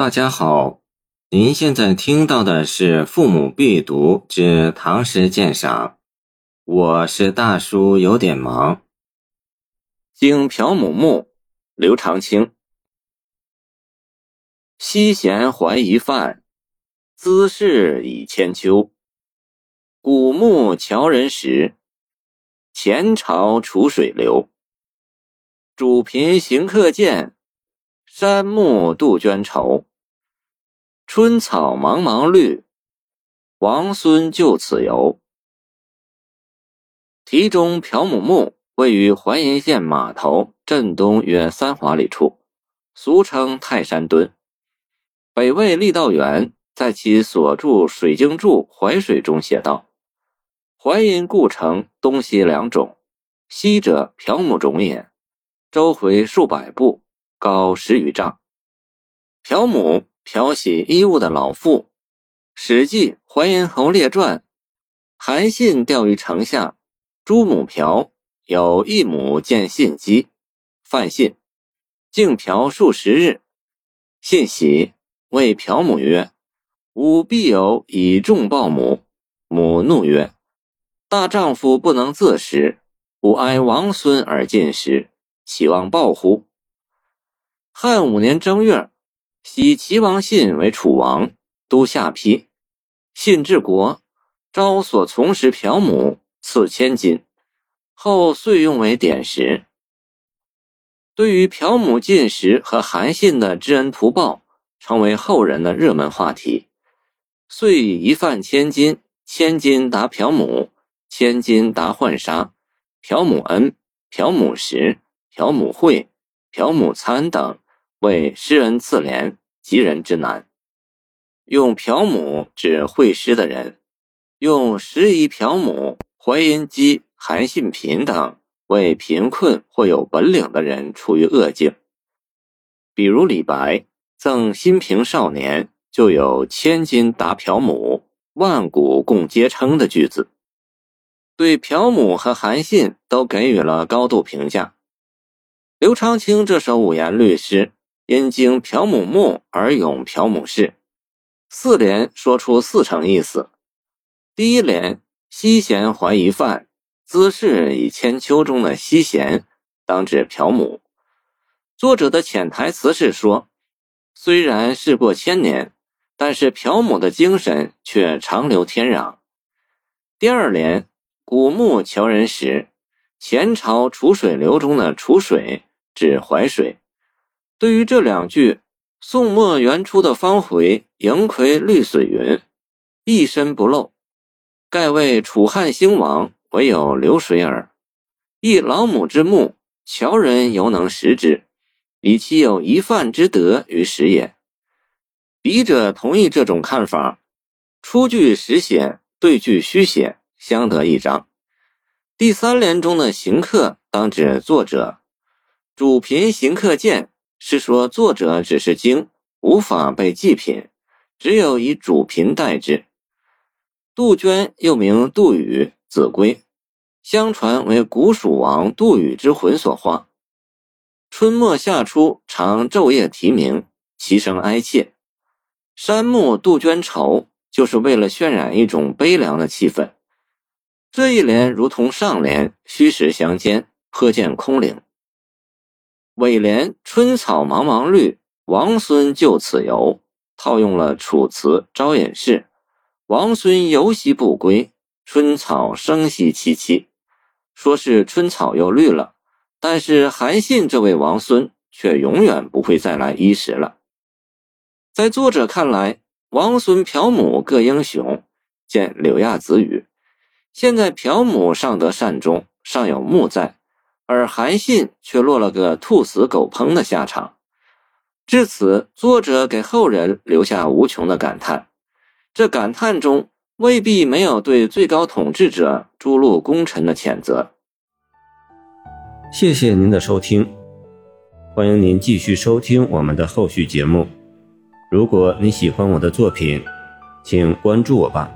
大家好，您现在听到的是《父母必读之唐诗鉴赏》，我是大叔，有点忙。《经朴母墓》刘长卿。西弦怀疑范，姿势已千秋。古木樵人石，前朝楚水流。主贫行客见。山木杜鹃愁，春草茫茫绿，王孙就此游。题中朴母墓位于淮阴县码头镇东约三华里处，俗称泰山墩。北魏郦道元在其所著《水经注·淮水》中写道：“淮阴故城东西两种，西者朴母冢也，周回数百步。”高十余丈，朴母漂洗衣物的老妇，《史记·淮阴侯列传》，韩信钓于城下，朱母朴有一母见信饥，犯信，竟朴数十日。信喜，谓朴母曰：“吾必有以重报母。”母怒曰：“大丈夫不能自食，吾哀王孙而进食，岂望报乎？”汉五年正月，喜齐王信为楚王，都下邳。信治国，招所从时朴母，赐千金，后遂用为典石。对于朴母进食和韩信的知恩图报，成为后人的热门话题。遂以一饭千金，千金答朴母，千金答浣纱，朴母恩、朴母食、朴母惠、朴母餐等。为诗人自怜，及人之难。用朴母指会诗的人，用时宜朴母、淮阴姬、韩信贫等为贫困或有本领的人处于恶境。比如李白赠新平少年，就有“千金答朴母，万古共皆称”的句子，对朴母和韩信都给予了高度评价。刘长卿这首五言律诗。因经朴母墓而咏朴母氏，四联说出四层意思。第一联“西贤怀疑范，姿势以千秋”中的西贤，当指朴母。作者的潜台词是说，虽然事过千年，但是朴母的精神却长留天壤。第二联“古木樵人石，前朝楚水流”中的楚水指淮水。对于这两句，宋末元初的方回“迎葵绿水云，一身不漏，盖为楚汉兴亡，唯有流水耳。一老母之墓，樵人犹能食之，以其有一饭之德于食也。笔者同意这种看法。出句实写，对句虚写，相得益彰。第三联中的行客，当指作者，主贫行客见。是说作者只是精，无法被祭品，只有以主贫代之。杜鹃又名杜宇、子规，相传为古蜀王杜宇之魂所化。春末夏初常昼夜啼鸣，其声哀切。山木杜鹃愁，就是为了渲染一种悲凉的气氛。这一联如同上联，虚实相间，颇见空灵。尾联“春草茫茫绿，王孙就此游”，套用了楚辞《招隐士》：“王孙游兮不归，春草生兮萋萋。”说是春草又绿了，但是韩信这位王孙却永远不会再来衣食了。在作者看来，王孙朴母各英雄，见《柳亚子语》。现在朴母尚得善终，尚有墓在。而韩信却落了个兔死狗烹的下场。至此，作者给后人留下无穷的感叹。这感叹中未必没有对最高统治者诛戮功臣的谴责。谢谢您的收听，欢迎您继续收听我们的后续节目。如果你喜欢我的作品，请关注我吧。